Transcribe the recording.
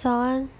早安。